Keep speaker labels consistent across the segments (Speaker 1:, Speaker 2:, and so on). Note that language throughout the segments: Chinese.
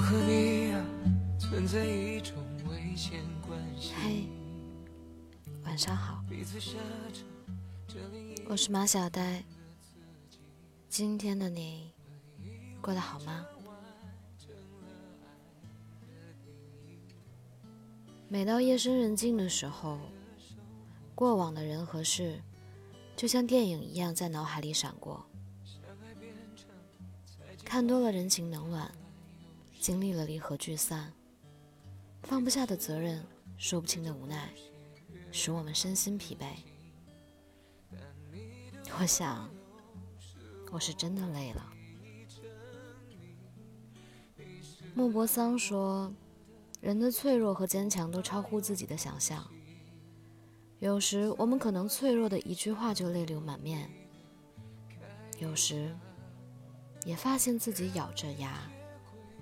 Speaker 1: 嘿，晚上好，我是马小呆。今天的你过得好吗？每到夜深人静的时候，过往的人和事，就像电影一样在脑海里闪过。看多了人情冷暖，经历了离合聚散，放不下的责任，说不清的无奈，使我们身心疲惫。我想，我是真的累了。莫泊桑说：“人的脆弱和坚强都超乎自己的想象。有时我们可能脆弱的一句话就泪流满面，有时……”也发现自己咬着牙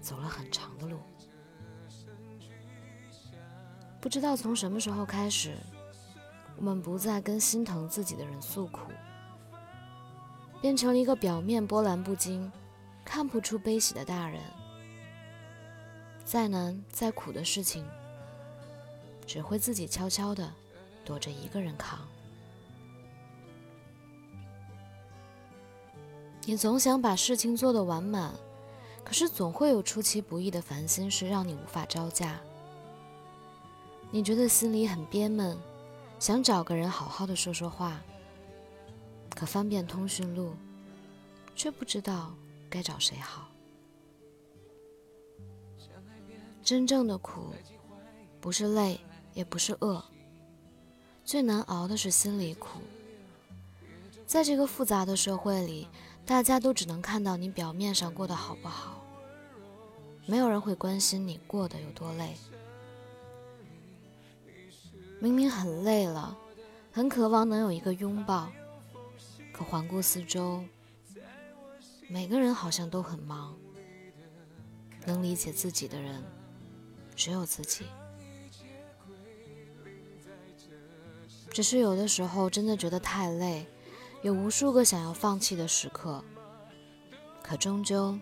Speaker 1: 走了很长的路，不知道从什么时候开始，我们不再跟心疼自己的人诉苦，变成了一个表面波澜不惊、看不出悲喜的大人。再难再苦的事情，只会自己悄悄的躲着一个人扛。你总想把事情做得完满，可是总会有出其不意的烦心事让你无法招架。你觉得心里很憋闷，想找个人好好的说说话，可翻遍通讯录，却不知道该找谁好。真正的苦，不是累，也不是饿，最难熬的是心里苦。在这个复杂的社会里。大家都只能看到你表面上过得好不好，没有人会关心你过得有多累。明明很累了，很渴望能有一个拥抱，可环顾四周，每个人好像都很忙，能理解自己的人只有自己。只是有的时候真的觉得太累。有无数个想要放弃的时刻，可终究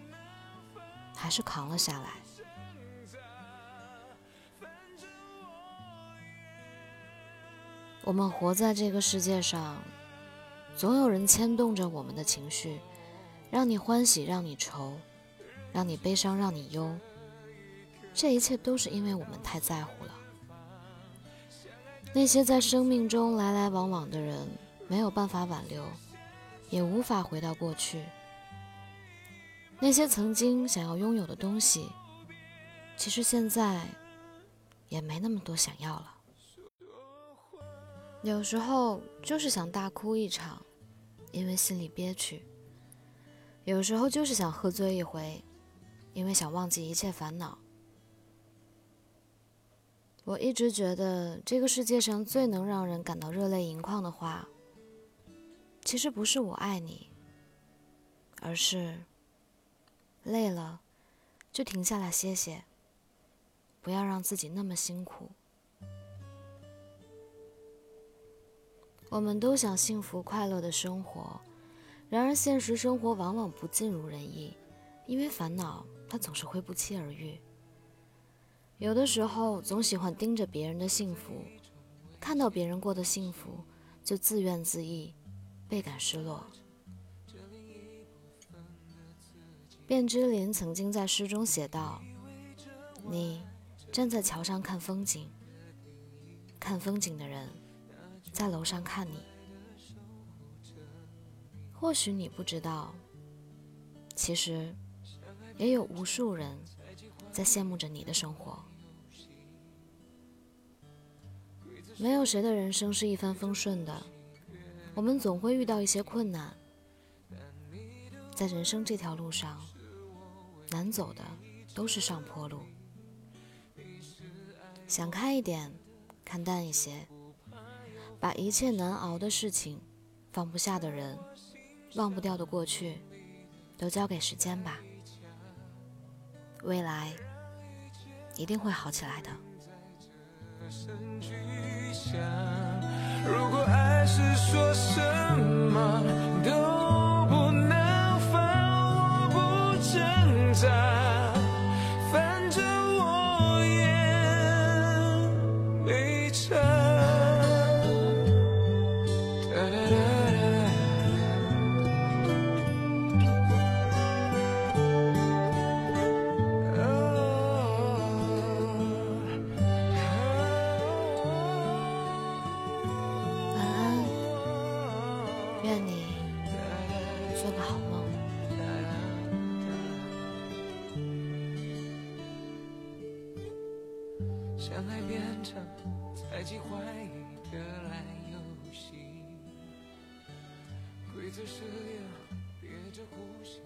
Speaker 1: 还是扛了下来。我们活在这个世界上，总有人牵动着我们的情绪，让你欢喜，让你愁，让你悲伤，让你忧。这一切都是因为我们太在乎了。那些在生命中来来往往的人。没有办法挽留，也无法回到过去。那些曾经想要拥有的东西，其实现在也没那么多想要了。有时候就是想大哭一场，因为心里憋屈；有时候就是想喝醉一回，因为想忘记一切烦恼。我一直觉得，这个世界上最能让人感到热泪盈眶的话。其实不是我爱你，而是累了就停下来歇歇，不要让自己那么辛苦。我们都想幸福快乐的生活，然而现实生活往往不尽如人意，因为烦恼它总是会不期而遇。有的时候总喜欢盯着别人的幸福，看到别人过得幸福就自怨自艾。倍感失落。卞之琳曾经在诗中写道：“你站在桥上看风景，看风景的人在楼上看你。或许你不知道，其实也有无数人在羡慕着你的生活。没有谁的人生是一帆风顺的。”我们总会遇到一些困难，在人生这条路上，难走的都是上坡路。想开一点，看淡一些，把一切难熬的事情、放不下的人、忘不掉的过去，都交给时间吧。未来一定会好起来的。是说什么都不能放我不挣扎反正我也没差愿你做个好梦。相爱变成猜忌怀疑的烂游戏，规则是要憋着呼吸。